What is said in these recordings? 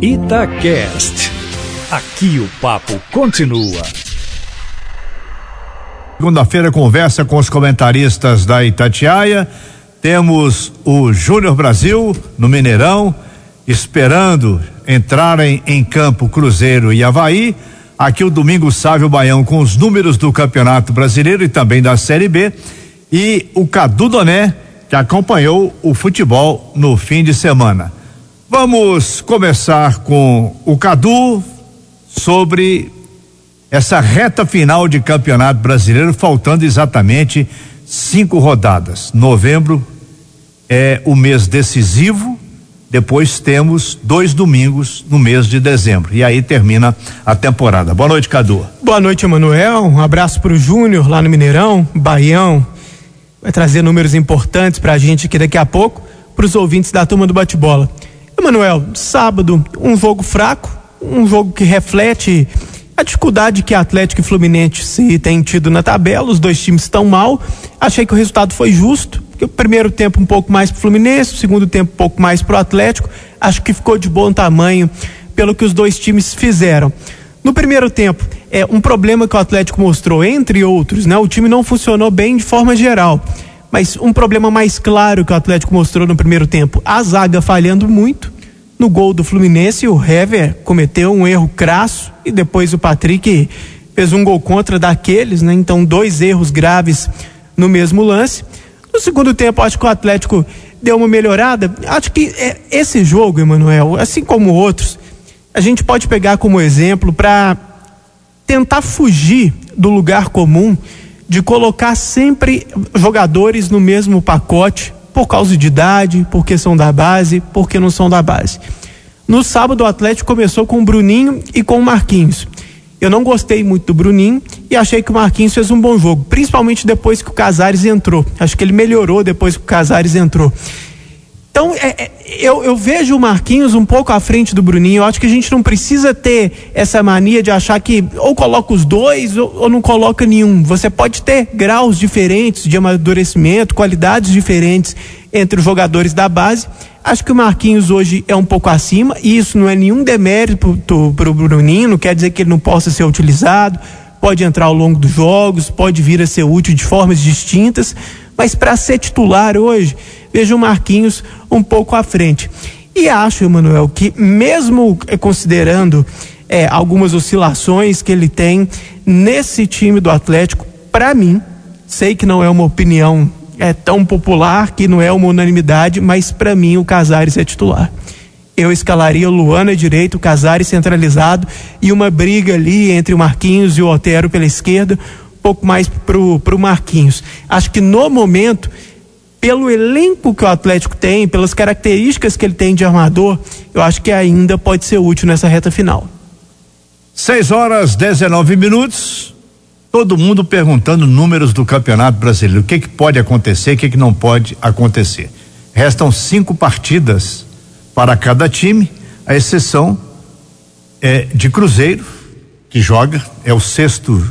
Itacast. Aqui o papo continua. Segunda-feira conversa com os comentaristas da Itatiaia. Temos o Júnior Brasil no Mineirão, esperando entrarem em campo Cruzeiro e Havaí. Aqui o Domingo Sávio Baião com os números do Campeonato Brasileiro e também da Série B. E o Cadu Doné, que acompanhou o futebol no fim de semana. Vamos começar com o Cadu sobre essa reta final de campeonato brasileiro, faltando exatamente cinco rodadas. Novembro é o mês decisivo, depois temos dois domingos no mês de dezembro. E aí termina a temporada. Boa noite, Cadu. Boa noite, Emanuel. Um abraço para o Júnior lá no Mineirão, Baião. Vai trazer números importantes para a gente aqui daqui a pouco, para os ouvintes da turma do bate-bola. Emanuel, sábado, um jogo fraco, um jogo que reflete a dificuldade que Atlético e Fluminense têm tido na tabela, os dois times estão mal. Achei que o resultado foi justo, o primeiro tempo um pouco mais pro Fluminense, o segundo tempo um pouco mais pro Atlético. Acho que ficou de bom tamanho pelo que os dois times fizeram. No primeiro tempo, é um problema que o Atlético mostrou, entre outros, né? O time não funcionou bem de forma geral. Mas um problema mais claro que o Atlético mostrou no primeiro tempo, a zaga falhando muito. No gol do Fluminense, o Hever cometeu um erro crasso e depois o Patrick fez um gol contra daqueles, né? Então, dois erros graves no mesmo lance. No segundo tempo, acho que o Atlético deu uma melhorada. Acho que é, esse jogo, Emanuel, assim como outros, a gente pode pegar como exemplo para tentar fugir do lugar comum de colocar sempre jogadores no mesmo pacote por causa de idade, porque são da base, porque não são da base. No sábado o Atlético começou com o Bruninho e com o Marquinhos. Eu não gostei muito do Bruninho e achei que o Marquinhos fez um bom jogo, principalmente depois que o Casares entrou. Acho que ele melhorou depois que o Casares entrou. Então, é, é, eu, eu, vejo o Marquinhos um pouco à frente do Bruninho. Eu acho que a gente não precisa ter essa mania de achar que ou coloca os dois ou, ou não coloca nenhum. Você pode ter graus diferentes de amadurecimento, qualidades diferentes entre os jogadores da base. Acho que o Marquinhos hoje é um pouco acima, e isso não é nenhum demérito para o Bruninho, não quer dizer que ele não possa ser utilizado, pode entrar ao longo dos jogos, pode vir a ser útil de formas distintas, mas para ser titular hoje, vejo o Marquinhos um pouco à frente. E acho, Emanuel, que mesmo eh, considerando é, algumas oscilações que ele tem nesse time do Atlético, para mim, sei que não é uma opinião é tão popular, que não é uma unanimidade, mas para mim o Casares é titular. Eu escalaria o Luana direito, o Casares centralizado e uma briga ali entre o Marquinhos e o Otero pela esquerda, um pouco mais pro, pro Marquinhos. Acho que no momento pelo elenco que o Atlético tem, pelas características que ele tem de armador, eu acho que ainda pode ser útil nessa reta final. 6 horas 19 minutos. Todo mundo perguntando números do Campeonato Brasileiro. O que, que pode acontecer, o que, que não pode acontecer. Restam cinco partidas para cada time, a exceção é de Cruzeiro, que joga, é o sexto,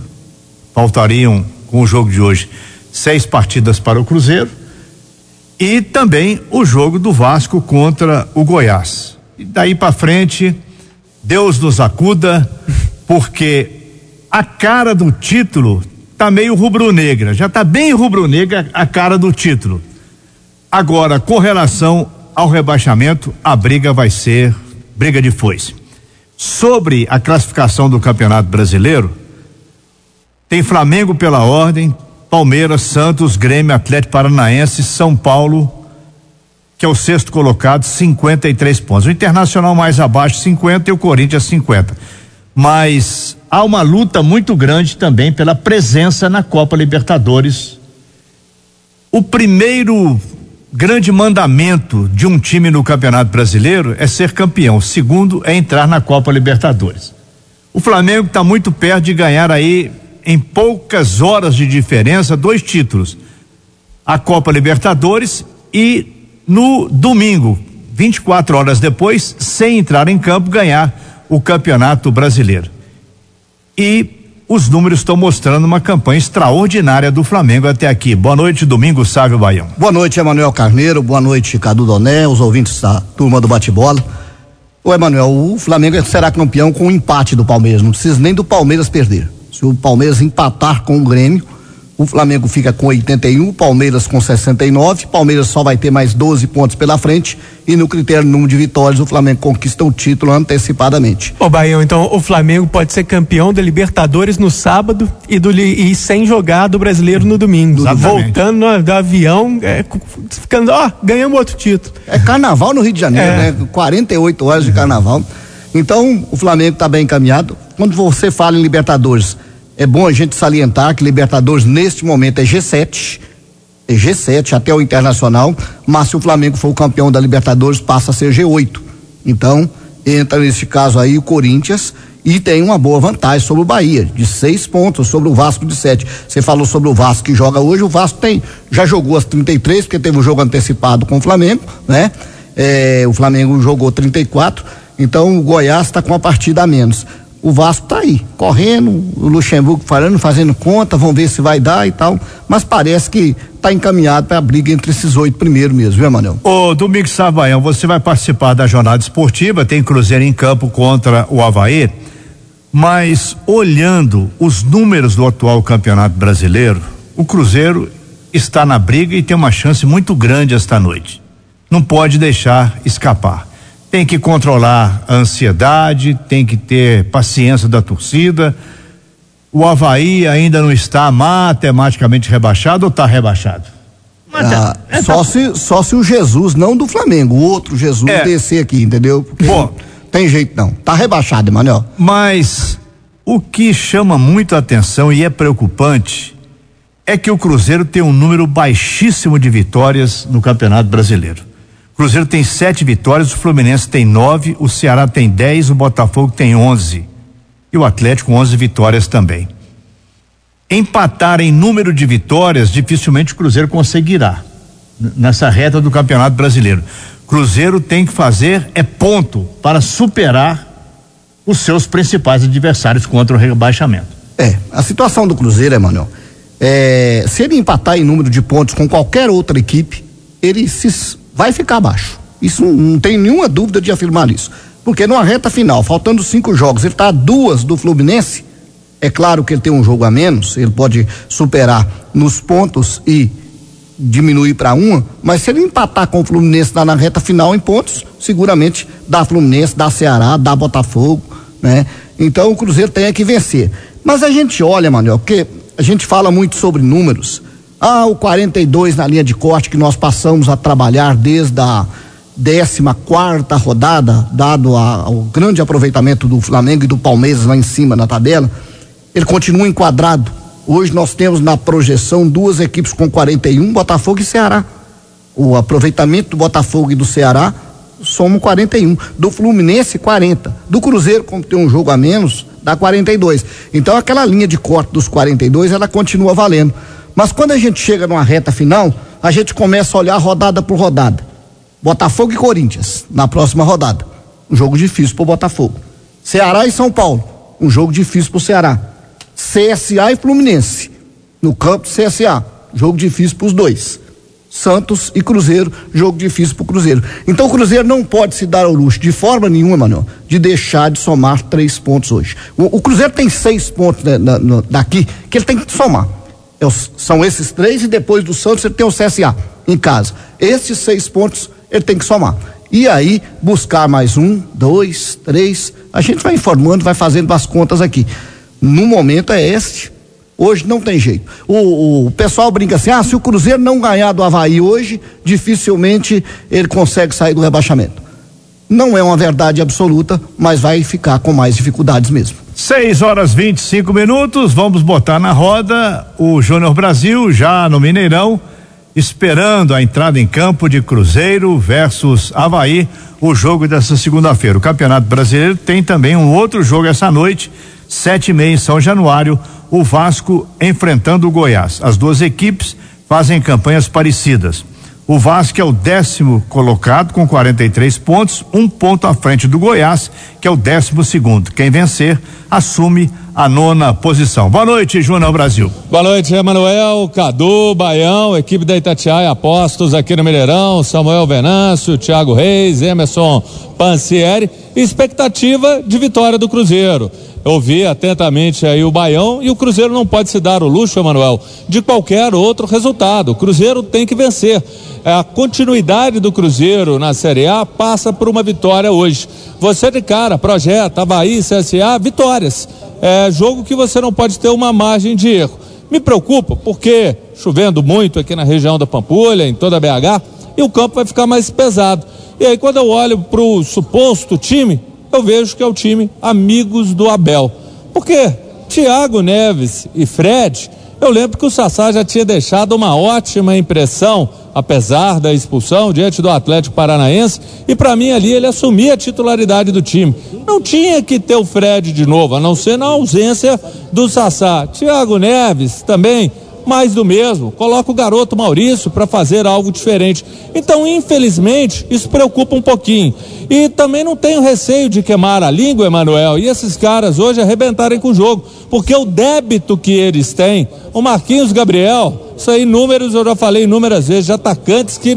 faltariam com o jogo de hoje seis partidas para o Cruzeiro e também o jogo do Vasco contra o Goiás. E daí para frente, Deus nos acuda, porque a cara do título tá meio rubro-negra, já tá bem rubro-negra a cara do título. Agora, com relação ao rebaixamento, a briga vai ser briga de foice. Sobre a classificação do Campeonato Brasileiro, tem Flamengo pela ordem, Palmeiras, Santos, Grêmio, Atlético Paranaense, São Paulo, que é o sexto colocado, 53 pontos. O Internacional mais abaixo, 50 e o Corinthians 50. Mas há uma luta muito grande também pela presença na Copa Libertadores. O primeiro grande mandamento de um time no Campeonato Brasileiro é ser campeão. O segundo é entrar na Copa Libertadores. O Flamengo está muito perto de ganhar aí em poucas horas de diferença, dois títulos: a Copa Libertadores e no domingo, 24 horas depois, sem entrar em campo, ganhar o Campeonato Brasileiro. E os números estão mostrando uma campanha extraordinária do Flamengo até aqui. Boa noite, domingo, Sávio Baião. Boa noite, Emanuel Carneiro. Boa noite, Cadu Doné, os ouvintes da turma do bate-bola. Ô Emanuel, o Flamengo será campeão com o um empate do Palmeiras, não precisa nem do Palmeiras perder. Se o Palmeiras empatar com o Grêmio, o Flamengo fica com 81, Palmeiras com 69. Palmeiras só vai ter mais 12 pontos pela frente. E no critério número de vitórias, o Flamengo conquista o título antecipadamente. Ô, Baião, então o Flamengo pode ser campeão da Libertadores no sábado e, do, e sem jogar do brasileiro no domingo. Exatamente. Voltando no, do avião, é, ficando, ó, ganhamos outro título. É carnaval no Rio de Janeiro, é. né? 48 horas de carnaval. Então, o Flamengo está bem encaminhado. Quando você fala em Libertadores, é bom a gente salientar que Libertadores neste momento é G7, é G7 até o Internacional, mas se o Flamengo for o campeão da Libertadores passa a ser G8. Então, entra nesse caso aí o Corinthians e tem uma boa vantagem sobre o Bahia, de seis pontos, sobre o Vasco de sete. Você falou sobre o Vasco que joga hoje, o Vasco tem, já jogou as 33, porque teve um jogo antecipado com o Flamengo, né? É, o Flamengo jogou 34, então o Goiás está com a partida a menos o Vasco tá aí, correndo, o Luxemburgo falando, fazendo conta, vamos ver se vai dar e tal, mas parece que tá encaminhado para a briga entre esses oito primeiros mesmo, viu, Manuel? Ô, Domingos Savaião, você vai participar da jornada esportiva, tem Cruzeiro em campo contra o Havaí, mas olhando os números do atual campeonato brasileiro, o Cruzeiro está na briga e tem uma chance muito grande esta noite. Não pode deixar escapar tem que controlar a ansiedade, tem que ter paciência da torcida. O Havaí ainda não está matematicamente rebaixado ou está rebaixado? Ah, é, só, tá... se, só se o Jesus, não do Flamengo, o outro Jesus é. descer aqui, entendeu? Porque Bom, tem jeito não. Tá rebaixado, Emanuel. Mas o que chama muito a atenção e é preocupante é que o Cruzeiro tem um número baixíssimo de vitórias no Campeonato Brasileiro. Cruzeiro tem sete vitórias, o Fluminense tem nove, o Ceará tem dez, o Botafogo tem onze. E o Atlético onze vitórias também. Empatar em número de vitórias, dificilmente o Cruzeiro conseguirá nessa reta do Campeonato Brasileiro. Cruzeiro tem que fazer é ponto para superar os seus principais adversários contra o rebaixamento. É, a situação do Cruzeiro, Emanuel, é, se ele empatar em número de pontos com qualquer outra equipe, ele se vai ficar abaixo. Isso não tem nenhuma dúvida de afirmar isso. Porque numa reta final, faltando cinco jogos, ele está a duas do Fluminense. É claro que ele tem um jogo a menos, ele pode superar nos pontos e diminuir para uma, mas se ele empatar com o Fluminense lá na reta final em pontos, seguramente dá Fluminense, dá Ceará, dá Botafogo, né? Então o Cruzeiro tem que vencer. Mas a gente olha, Manuel, porque a gente fala muito sobre números, ah, o 42 na linha de corte que nós passamos a trabalhar desde a 14 quarta rodada, dado a, o grande aproveitamento do Flamengo e do Palmeiras lá em cima na tabela, ele continua enquadrado. Hoje nós temos na projeção duas equipes com 41, Botafogo e Ceará. O aproveitamento do Botafogo e do Ceará somam 41. Do Fluminense, 40. Do Cruzeiro, como tem um jogo a menos, dá 42. Então aquela linha de corte dos 42, ela continua valendo. Mas quando a gente chega numa reta final, a gente começa a olhar rodada por rodada. Botafogo e Corinthians, na próxima rodada. Um jogo difícil pro Botafogo. Ceará e São Paulo, um jogo difícil pro Ceará. CSA e Fluminense, no campo CSA, jogo difícil pros dois. Santos e Cruzeiro, jogo difícil pro Cruzeiro. Então o Cruzeiro não pode se dar ao luxo, de forma nenhuma, Manuel, de deixar de somar três pontos hoje. O, o Cruzeiro tem seis pontos né, na, na, daqui que ele tem que somar. São esses três e depois do Santos ele tem o CSA em casa. Esses seis pontos ele tem que somar. E aí buscar mais um, dois, três. A gente vai informando, vai fazendo as contas aqui. No momento é este. Hoje não tem jeito. O, o, pessoal brinca assim: ah, se o Cruzeiro não ganhar do Havaí hoje, dificilmente ele consegue sair do rebaixamento. Não é uma verdade absoluta, mas vai ficar com mais dificuldades mesmo. 6 horas 25 minutos, vamos botar na roda o Júnior Brasil já no Mineirão, esperando a entrada em campo de Cruzeiro versus Havaí, o jogo dessa segunda-feira. O Campeonato Brasileiro tem também um outro jogo essa noite, sete e meia em São Januário, o Vasco enfrentando o Goiás. As duas equipes fazem campanhas parecidas. O Vasco é o décimo colocado com 43 pontos, um ponto à frente do Goiás, que é o décimo segundo. Quem vencer assume a nona posição. Boa noite, Júnior Brasil. Boa noite, Emanuel, Cadu, Baião, equipe da Itatiaia Apostos aqui no Mineirão, Samuel Venâncio, Thiago Reis, Emerson Pancieri, expectativa de vitória do Cruzeiro. Ouvi atentamente aí o Baião e o Cruzeiro não pode se dar o luxo, Emanuel, de qualquer outro resultado. O Cruzeiro tem que vencer. A continuidade do Cruzeiro na Série A passa por uma vitória hoje. Você de cara, projeta, Havaí, CSA, vitórias. É jogo que você não pode ter uma margem de erro. Me preocupa porque chovendo muito aqui na região da Pampulha, em toda a BH, e o campo vai ficar mais pesado. E aí quando eu olho para o suposto time, eu vejo que é o time Amigos do Abel. Porque Thiago Neves e Fred, eu lembro que o Sassá já tinha deixado uma ótima impressão, apesar da expulsão, diante do Atlético Paranaense, e para mim ali ele assumia a titularidade do time. Não tinha que ter o Fred de novo, a não ser na ausência do Sassá. Thiago Neves também mais do mesmo. Coloca o garoto Maurício para fazer algo diferente. Então, infelizmente, isso preocupa um pouquinho. E também não tenho receio de queimar a língua, Emanuel, e esses caras hoje arrebentarem com o jogo, porque o débito que eles têm, o Marquinhos Gabriel, isso aí números eu já falei inúmeras vezes, de atacantes que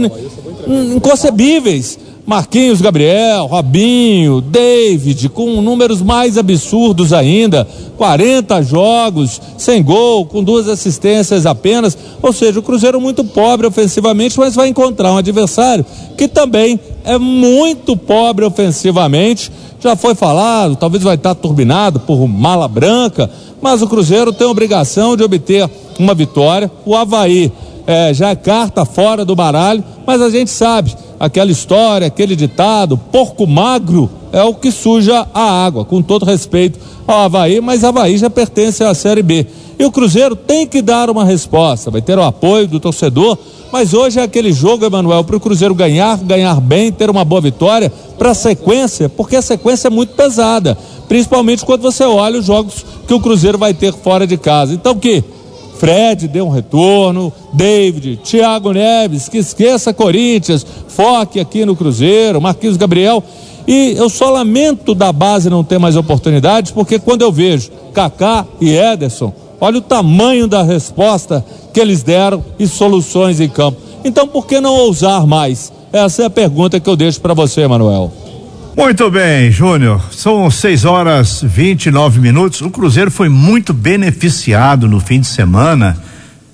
inconcebíveis Marquinhos Gabriel, Robinho, David, com números mais absurdos ainda, 40 jogos, sem gol, com duas assistências apenas. Ou seja, o Cruzeiro muito pobre ofensivamente, mas vai encontrar um adversário que também é muito pobre ofensivamente. Já foi falado, talvez vai estar turbinado por mala branca, mas o Cruzeiro tem a obrigação de obter uma vitória. O Havaí é, já é carta fora do baralho, mas a gente sabe aquela história, aquele ditado, porco magro é o que suja a água, com todo respeito ao Havaí, mas Havaí já pertence à Série B. E o Cruzeiro tem que dar uma resposta, vai ter o apoio do torcedor, mas hoje é aquele jogo, Emanuel, para o Cruzeiro ganhar, ganhar bem, ter uma boa vitória, para a sequência, porque a sequência é muito pesada, principalmente quando você olha os jogos que o Cruzeiro vai ter fora de casa. Então, que Fred deu um retorno, David, Thiago Neves, que esqueça Corinthians, foque aqui no Cruzeiro, Marquinhos Gabriel. E eu só lamento da base não ter mais oportunidades, porque quando eu vejo Kaká e Ederson, olha o tamanho da resposta que eles deram e soluções em campo. Então, por que não ousar mais? Essa é a pergunta que eu deixo para você, Manuel. Muito bem, Júnior. São 6 horas 29 minutos. O Cruzeiro foi muito beneficiado no fim de semana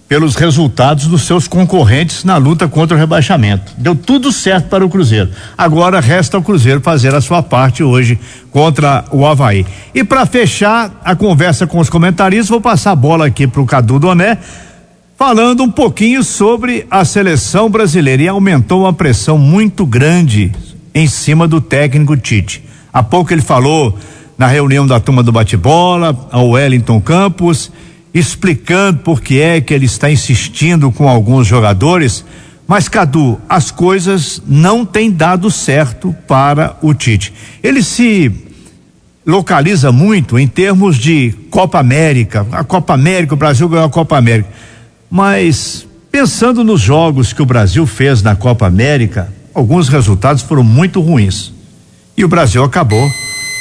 pelos resultados dos seus concorrentes na luta contra o rebaixamento. Deu tudo certo para o Cruzeiro. Agora resta ao Cruzeiro fazer a sua parte hoje contra o Havaí. E para fechar a conversa com os comentaristas, vou passar a bola aqui para o Cadu Doné, falando um pouquinho sobre a seleção brasileira. E aumentou uma pressão muito grande em cima do técnico Tite. Há pouco ele falou na reunião da turma do bate-bola, ao Wellington Campos, explicando por que é que ele está insistindo com alguns jogadores. Mas, Cadu, as coisas não têm dado certo para o Tite. Ele se localiza muito em termos de Copa América. A Copa América, o Brasil ganhou a Copa América. Mas, pensando nos jogos que o Brasil fez na Copa América, alguns resultados foram muito ruins. E o Brasil acabou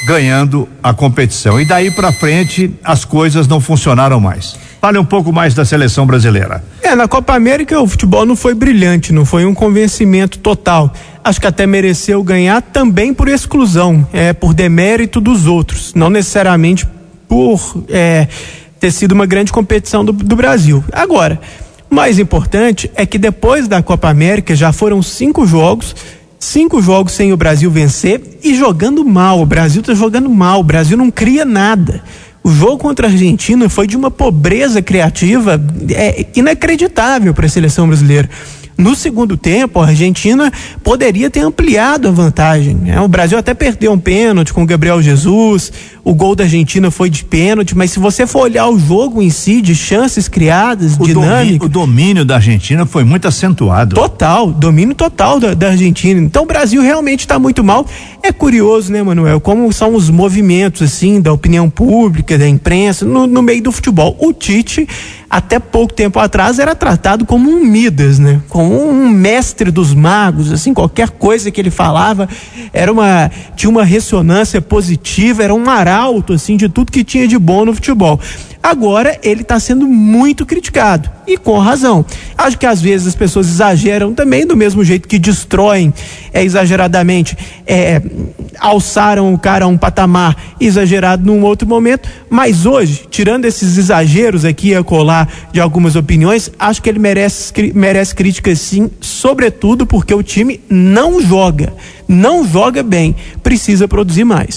ganhando a competição. E daí para frente as coisas não funcionaram mais. Fale um pouco mais da seleção brasileira. É, na Copa América o futebol não foi brilhante, não foi um convencimento total. Acho que até mereceu ganhar também por exclusão, é, por demérito dos outros, não necessariamente por é, ter sido uma grande competição do, do Brasil. Agora, mais importante é que depois da Copa América já foram cinco jogos, cinco jogos sem o Brasil vencer e jogando mal. O Brasil está jogando mal, o Brasil não cria nada. O jogo contra a Argentina foi de uma pobreza criativa é, inacreditável para a seleção brasileira. No segundo tempo, a Argentina poderia ter ampliado a vantagem. Né? O Brasil até perdeu um pênalti com o Gabriel Jesus, o gol da Argentina foi de pênalti, mas se você for olhar o jogo em si, de chances criadas, o dinâmica. Domínio, o domínio da Argentina foi muito acentuado. Total, domínio total da, da Argentina. Então o Brasil realmente está muito mal. É curioso, né, Manuel, como são os movimentos, assim, da opinião pública, da imprensa, no, no meio do futebol. O Tite até pouco tempo atrás era tratado como um Midas, né? Como um mestre dos magos, assim, qualquer coisa que ele falava era uma tinha uma ressonância positiva, era um arauto assim de tudo que tinha de bom no futebol. Agora ele está sendo muito criticado e com razão. Acho que às vezes as pessoas exageram também, do mesmo jeito que destroem é, exageradamente, é, alçaram o cara a um patamar exagerado num outro momento. Mas hoje, tirando esses exageros aqui a colar de algumas opiniões, acho que ele merece, merece críticas sim, sobretudo porque o time não joga, não joga bem, precisa produzir mais.